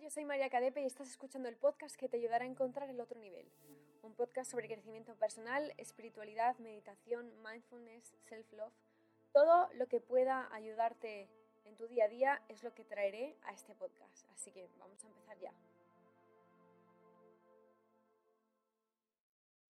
yo soy María Cadepe y estás escuchando el podcast que te ayudará a encontrar el otro nivel. Un podcast sobre crecimiento personal, espiritualidad, meditación, mindfulness, self-love. Todo lo que pueda ayudarte en tu día a día es lo que traeré a este podcast. Así que vamos a empezar ya.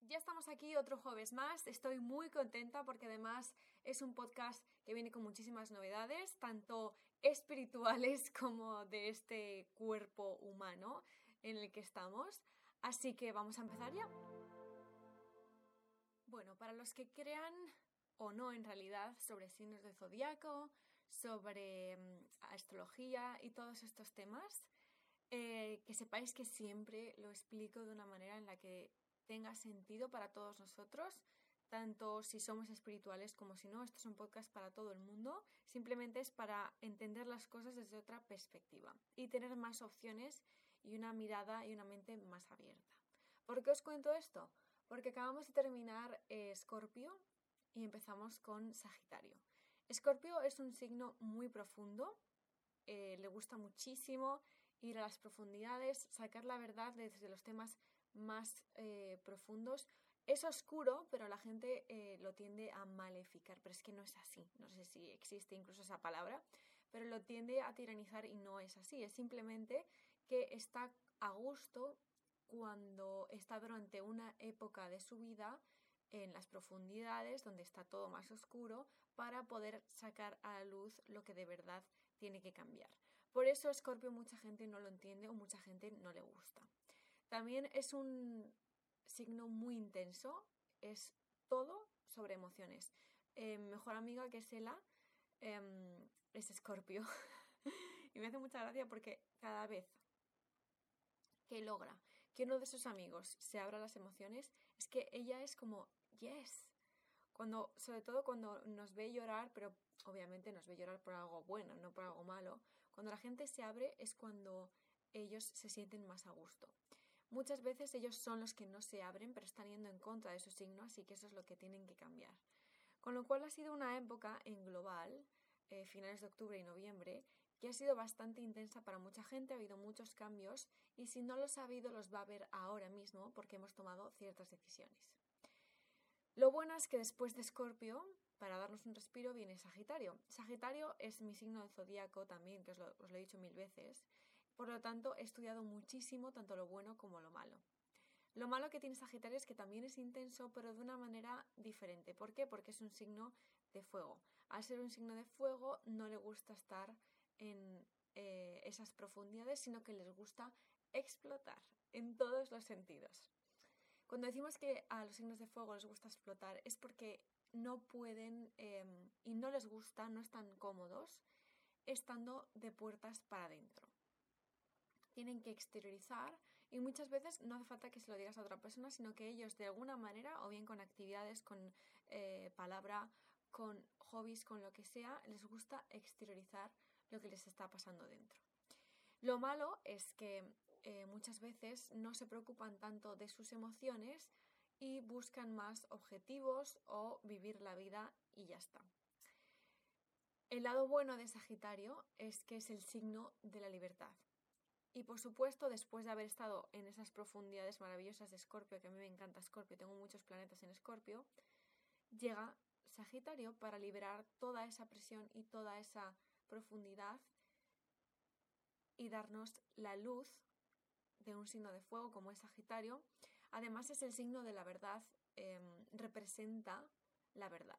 Ya estamos aquí otro jueves más. Estoy muy contenta porque además es un podcast que viene con muchísimas novedades, tanto espirituales como de este cuerpo humano en el que estamos. Así que vamos a empezar ya. Bueno, para los que crean o no en realidad sobre signos de zodiaco, sobre mm, astrología y todos estos temas, eh, que sepáis que siempre lo explico de una manera en la que tenga sentido para todos nosotros, tanto si somos espirituales como si no. Esto es un podcast para todo el mundo. Simplemente es para entender las cosas desde otra perspectiva y tener más opciones y una mirada y una mente más abierta. ¿Por qué os cuento esto? Porque acabamos de terminar Escorpio y empezamos con Sagitario. Escorpio es un signo muy profundo, eh, le gusta muchísimo ir a las profundidades, sacar la verdad desde los temas más eh, profundos. Es oscuro, pero la gente eh, lo tiende a maleficar, pero es que no es así. No sé si existe incluso esa palabra, pero lo tiende a tiranizar y no es así. Es simplemente que está a gusto cuando está durante una época de su vida en las profundidades, donde está todo más oscuro, para poder sacar a la luz lo que de verdad tiene que cambiar. Por eso Scorpio mucha gente no lo entiende o mucha gente no le gusta. También es un signo muy intenso, es todo sobre emociones. Eh, mejor amiga que es Ela em, es Escorpio. y me hace mucha gracia porque cada vez que logra que uno de sus amigos se abra las emociones, es que ella es como, yes. Cuando, sobre todo cuando nos ve llorar, pero obviamente nos ve llorar por algo bueno, no por algo malo. Cuando la gente se abre es cuando ellos se sienten más a gusto. Muchas veces ellos son los que no se abren, pero están yendo en contra de su signo, así que eso es lo que tienen que cambiar. Con lo cual ha sido una época en global, eh, finales de octubre y noviembre, que ha sido bastante intensa para mucha gente, ha habido muchos cambios y si no los ha habido los va a ver ahora mismo porque hemos tomado ciertas decisiones. Lo bueno es que después de Escorpio, para darnos un respiro, viene Sagitario. Sagitario es mi signo de zodíaco también, que os lo he dicho mil veces, por lo tanto, he estudiado muchísimo tanto lo bueno como lo malo. Lo malo que tiene Sagitario es que también es intenso, pero de una manera diferente. ¿Por qué? Porque es un signo de fuego. Al ser un signo de fuego, no le gusta estar en eh, esas profundidades, sino que les gusta explotar en todos los sentidos. Cuando decimos que a los signos de fuego les gusta explotar, es porque no pueden em, y no les gusta, no están cómodos estando de puertas para adentro tienen que exteriorizar y muchas veces no hace falta que se lo digas a otra persona, sino que ellos de alguna manera, o bien con actividades, con eh, palabra, con hobbies, con lo que sea, les gusta exteriorizar lo que les está pasando dentro. Lo malo es que eh, muchas veces no se preocupan tanto de sus emociones y buscan más objetivos o vivir la vida y ya está. El lado bueno de Sagitario es que es el signo de la libertad. Y por supuesto, después de haber estado en esas profundidades maravillosas de Escorpio, que a mí me encanta Escorpio, tengo muchos planetas en Escorpio, llega Sagitario para liberar toda esa presión y toda esa profundidad y darnos la luz de un signo de fuego como es Sagitario. Además es el signo de la verdad, em, representa la verdad.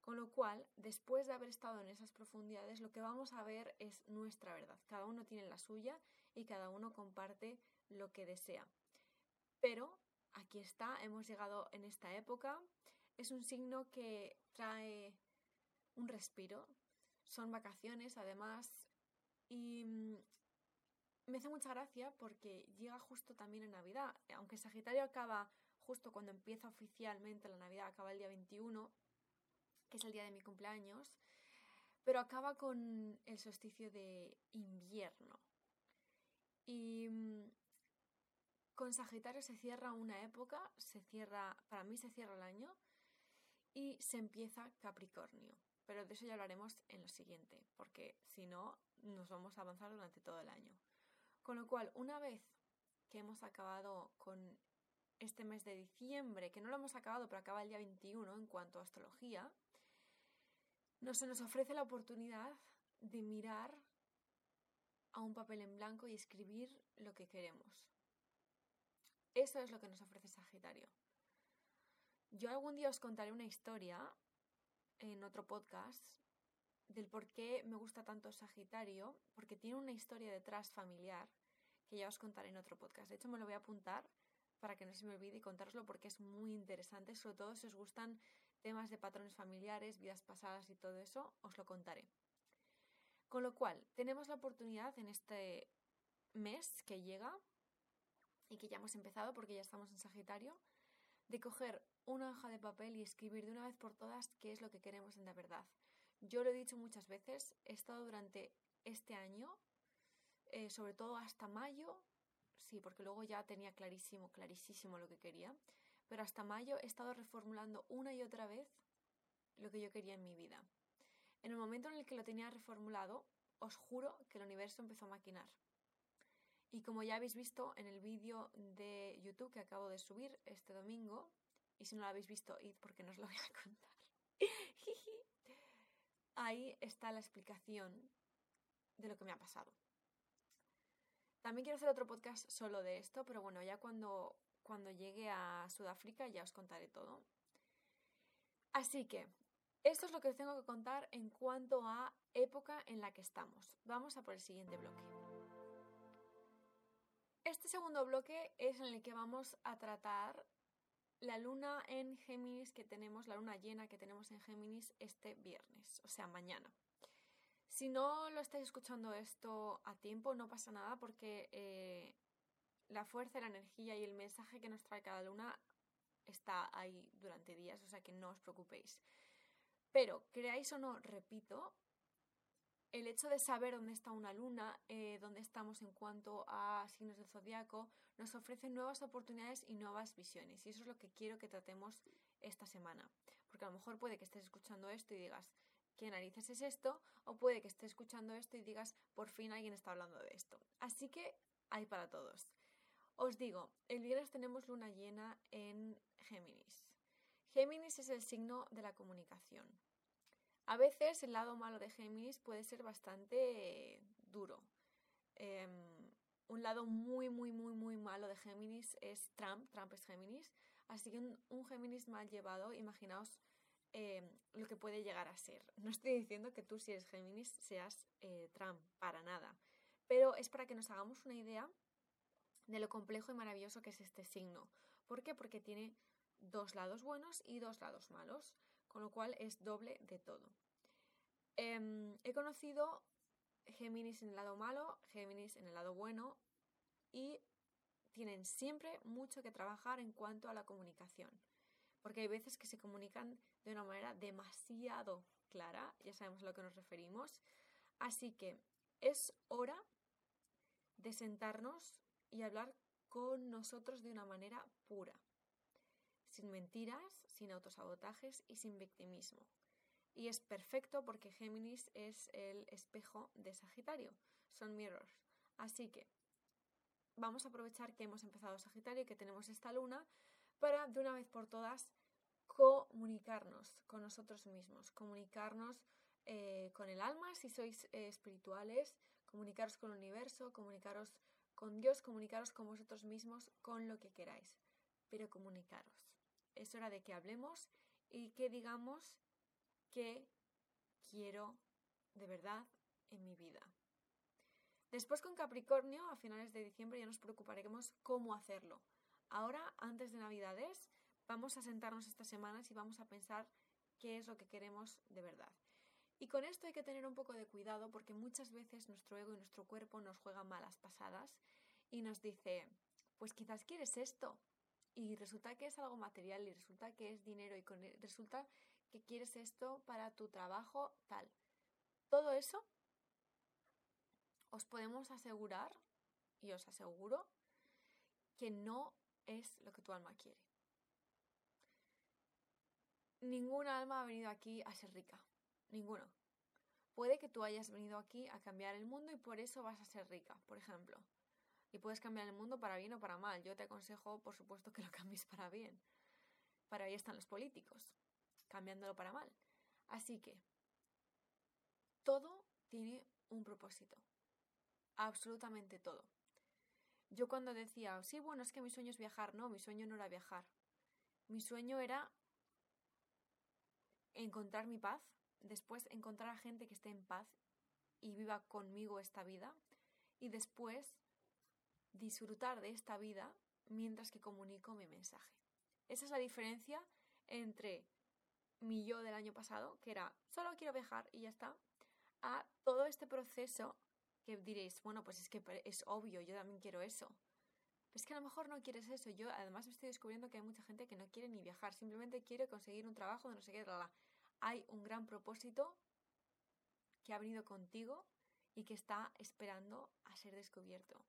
Con lo cual, después de haber estado en esas profundidades, lo que vamos a ver es nuestra verdad. Cada uno tiene la suya y cada uno comparte lo que desea. Pero aquí está, hemos llegado en esta época. Es un signo que trae un respiro. Son vacaciones, además. Y mm, me hace mucha gracia porque llega justo también en Navidad. Aunque Sagitario acaba justo cuando empieza oficialmente la Navidad, acaba el día 21 que es el día de mi cumpleaños, pero acaba con el solsticio de invierno. Y mm, con Sagitario se cierra una época, se cierra, para mí se cierra el año y se empieza Capricornio. Pero de eso ya hablaremos en lo siguiente, porque si no, nos vamos a avanzar durante todo el año. Con lo cual, una vez que hemos acabado con este mes de diciembre, que no lo hemos acabado, pero acaba el día 21 en cuanto a astrología, no se nos ofrece la oportunidad de mirar a un papel en blanco y escribir lo que queremos. Eso es lo que nos ofrece Sagitario. Yo algún día os contaré una historia en otro podcast del por qué me gusta tanto Sagitario, porque tiene una historia detrás familiar que ya os contaré en otro podcast. De hecho, me lo voy a apuntar para que no se me olvide y contároslo porque es muy interesante, sobre todo si os gustan temas de patrones familiares, vidas pasadas y todo eso, os lo contaré. Con lo cual, tenemos la oportunidad en este mes que llega y que ya hemos empezado porque ya estamos en Sagitario, de coger una hoja de papel y escribir de una vez por todas qué es lo que queremos en la verdad. Yo lo he dicho muchas veces, he estado durante este año, eh, sobre todo hasta mayo, sí, porque luego ya tenía clarísimo, clarísimo lo que quería, pero hasta mayo he estado reformulando una y otra vez lo que yo quería en mi vida. En el momento en el que lo tenía reformulado, os juro que el universo empezó a maquinar. Y como ya habéis visto en el vídeo de YouTube que acabo de subir este domingo, y si no lo habéis visto, id porque no os lo voy a contar. Ahí está la explicación de lo que me ha pasado. También quiero hacer otro podcast solo de esto, pero bueno, ya cuando, cuando llegue a Sudáfrica ya os contaré todo. Así que, esto es lo que os tengo que contar en cuanto a época en la que estamos. Vamos a por el siguiente bloque. Este segundo bloque es en el que vamos a tratar la luna en Géminis que tenemos, la luna llena que tenemos en Géminis este viernes, o sea, mañana. Si no lo estáis escuchando esto a tiempo, no pasa nada porque eh, la fuerza, la energía y el mensaje que nos trae cada luna está ahí durante días, o sea que no os preocupéis. Pero, creáis o no, repito, el hecho de saber dónde está una luna, eh, dónde estamos en cuanto a signos del zodiaco, nos ofrece nuevas oportunidades y nuevas visiones. Y eso es lo que quiero que tratemos esta semana. Porque a lo mejor puede que estés escuchando esto y digas, ¿qué narices es esto? O puede que estés escuchando esto y digas, por fin alguien está hablando de esto. Así que hay para todos. Os digo, el viernes tenemos luna llena en Géminis. Géminis es el signo de la comunicación. A veces el lado malo de Géminis puede ser bastante duro. Em, un lado muy, muy, muy, muy malo de Géminis es Trump. Trump es Géminis. Así que un, Géminis mal llevado, imaginaos em, lo que puede llegar a ser. No estoy diciendo que tú si eres Géminis seas eh, Trump, para nada. Pero es para que nos hagamos una idea de lo complejo y maravilloso que es este signo. ¿Por qué? Porque tiene dos lados buenos y dos lados malos con lo cual es doble de todo. Em, he conocido Géminis en el lado malo, Géminis en el lado bueno y tienen siempre mucho que trabajar en cuanto a la comunicación, porque hay veces que se comunican de una manera demasiado clara, ya sabemos a lo que nos referimos, así que es hora de sentarnos y hablar con nosotros de una manera pura sin mentiras, sin autosabotajes y sin victimismo. Y es perfecto porque Géminis es el espejo de Sagitario, son mirrors. Así que vamos a aprovechar que hemos empezado Sagitario y que tenemos esta luna para de una vez por todas comunicarnos con nosotros mismos, comunicarnos eh, con el alma si sois eh, espirituales, comunicaros con el universo, comunicaros con Dios, comunicaros con vosotros mismos, con lo que queráis, pero comunicaros es hora de que hablemos y que digamos que quiero de verdad en mi vida. Después con Capricornio, a finales de diciembre, ya nos preocuparemos cómo hacerlo. Ahora, antes de Navidades, vamos a sentarnos estas semanas y vamos a pensar qué es lo que queremos de verdad. Y con esto hay que tener un poco de cuidado porque muchas veces nuestro ego y nuestro cuerpo nos juegan malas pasadas y nos dice, pues quizás quieres esto, y resulta que es algo material y resulta que es dinero y e, resulta que quieres esto para tu trabajo tal. Todo eso os podemos asegurar y os aseguro que no es lo que tu alma quiere. Ninguna alma ha venido aquí a ser rica. Ninguno. Puede que tú hayas venido aquí a cambiar el mundo y por eso vas a ser rica, por ejemplo. Y puedes cambiar el mundo para bien o para mal. Yo te aconsejo, por supuesto, que lo cambies para bien. Para ahí están los políticos, cambiándolo para mal. Así que todo tiene un propósito. Absolutamente todo. Yo cuando decía, sí, bueno, es que mi sueño es viajar, no, mi sueño no era viajar. Mi sueño era encontrar mi paz, después encontrar a gente que esté en paz y viva conmigo esta vida, y después disfrutar de esta vida mientras que comunico mi mensaje. Esa es la diferencia entre mi yo del año pasado, que era solo quiero viajar y ya está, a todo este proceso que diréis, bueno, pues es que es obvio, yo también quiero eso. es que a lo mejor no quieres eso. Yo además me estoy descubriendo que hay mucha gente que no quiere ni viajar, simplemente quiere conseguir un trabajo de no sé qué. Hay un gran propósito que ha venido contigo y que está esperando a ser descubierto.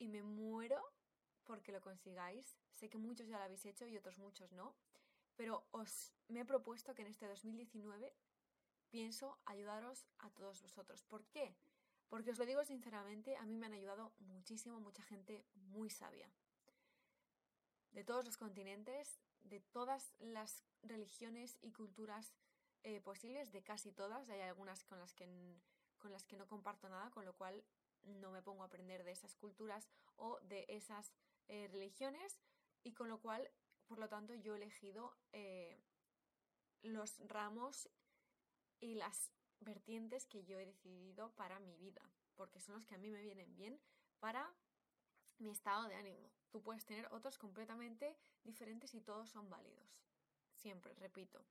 Y me muero porque lo consigáis. Sé que muchos ya lo habéis hecho y otros muchos no. Pero os me he propuesto que en este 2019 pienso ayudaros a todos vosotros. ¿Por qué? Porque os lo digo sinceramente, a mí me han ayudado muchísimo, mucha gente muy sabia. De todos los continentes, de todas las religiones y culturas eh, posibles, de casi todas. Hay algunas con las, que, con las que no comparto nada, con lo cual no me pongo a aprender de esas culturas o de esas eh, religiones y con lo cual, por lo tanto, yo he elegido eh, los ramos y las vertientes que yo he decidido para mi vida, porque son los que a mí me vienen bien para mi estado de ánimo. Tú puedes tener otros completamente diferentes y todos son válidos. Siempre, repito.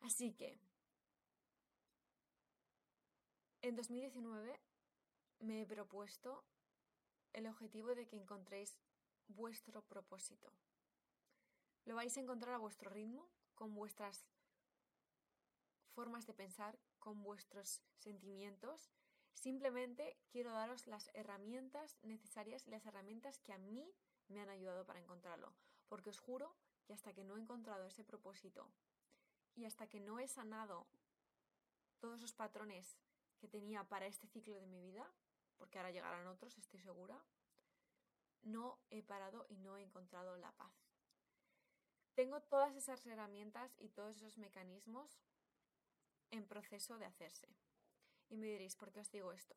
Así que, en 2019 me he propuesto el objetivo de que encontréis vuestro propósito. Lo vais a encontrar a vuestro ritmo, con vuestras formas de pensar, con vuestros sentimientos. Simplemente quiero daros las herramientas necesarias y las herramientas que a mí me han ayudado para encontrarlo. Porque os juro que hasta que no he encontrado ese propósito y hasta que no he sanado todos esos patrones que tenía para este ciclo de mi vida, porque ahora llegarán otros, estoy segura, no he parado y no he encontrado la paz. Tengo todas esas herramientas y todos esos mecanismos en proceso de hacerse. Y me diréis, ¿por qué os digo esto?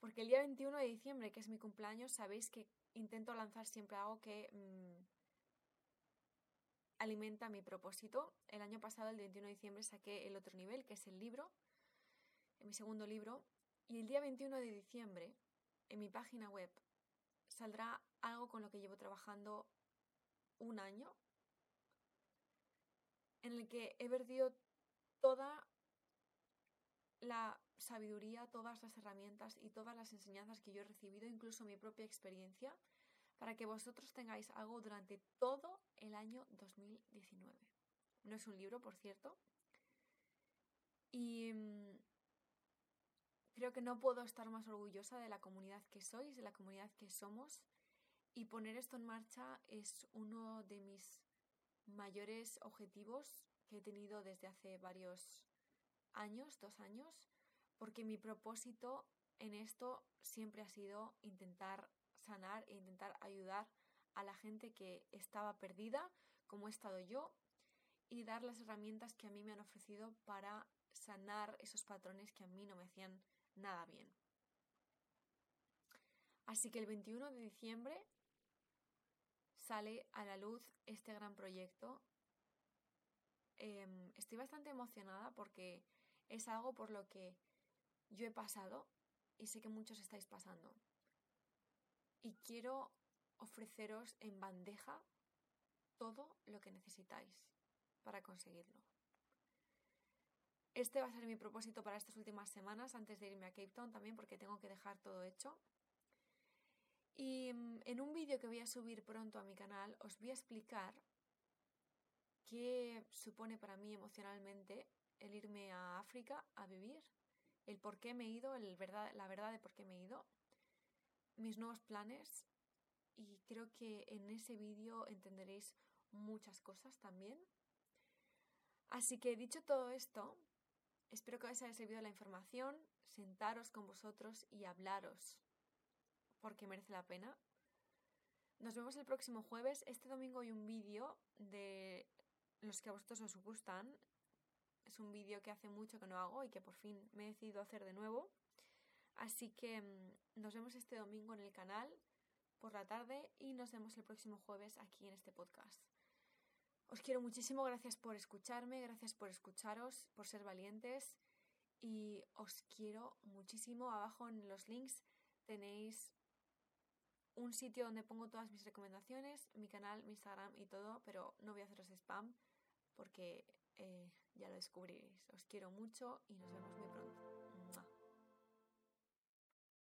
Porque el día 21 de diciembre, que es mi cumpleaños, sabéis que intento lanzar siempre algo que mm, alimenta mi propósito. El año pasado, el 21 de diciembre, saqué el otro nivel, que es el libro, mi segundo libro. Y el día 21 de diciembre, en mi página web, saldrá algo con lo que llevo trabajando un año, en el que he perdido toda la sabiduría, todas las herramientas y todas las enseñanzas que yo he recibido, incluso mi propia experiencia, para que vosotros tengáis algo durante todo el año 2019. No es un libro, por cierto. Y mm, creo que no puedo estar más orgullosa de la comunidad que sois, de la comunidad que somos. Y poner esto en marcha es uno de mis mayores objetivos que he tenido desde hace varios años, dos años, porque mi propósito en esto siempre ha sido intentar sanar e intentar ayudar a la gente que estaba perdida, como he estado yo, y dar las herramientas que a mí me han ofrecido para sanar esos patrones que a mí no me hacían nada bien. Así que el 21 de diciembre sale a la luz este gran proyecto Em, estoy bastante emocionada porque es algo por lo que yo he pasado y sé que muchos estáis pasando. Y quiero ofreceros en bandeja todo lo que necesitáis para conseguirlo. Este va a ser mi propósito para estas últimas semanas antes de irme a Cape Town también porque tengo que dejar todo hecho. Y mm, en un vídeo que voy a subir pronto a mi canal os voy a explicar qué supone para mí emocionalmente el irme a África a vivir, el por qué me he ido, el verdad, la verdad de por qué me he ido, mis nuevos planes y creo que en ese vídeo entenderéis muchas cosas también. Así que dicho todo esto, espero que os haya servido la información, sentaros con vosotros y hablaros. porque merece la pena. Nos vemos el próximo jueves. Este domingo hay un vídeo de los que a vosotros os gustan. Es un vídeo que hace mucho que no hago y que por fin me he decidido hacer de nuevo. Así que mm, nos vemos este domingo en el canal por la tarde y nos vemos el próximo jueves aquí en este podcast. Os quiero muchísimo, gracias por escucharme, gracias por escucharos, por ser valientes y os quiero muchísimo. Abajo en los links tenéis un sitio donde pongo todas mis recomendaciones, mi canal, mi Instagram y todo, pero no voy a haceros spam porque eh, ya lo descubriréis. Os quiero mucho y nos vemos muy pronto.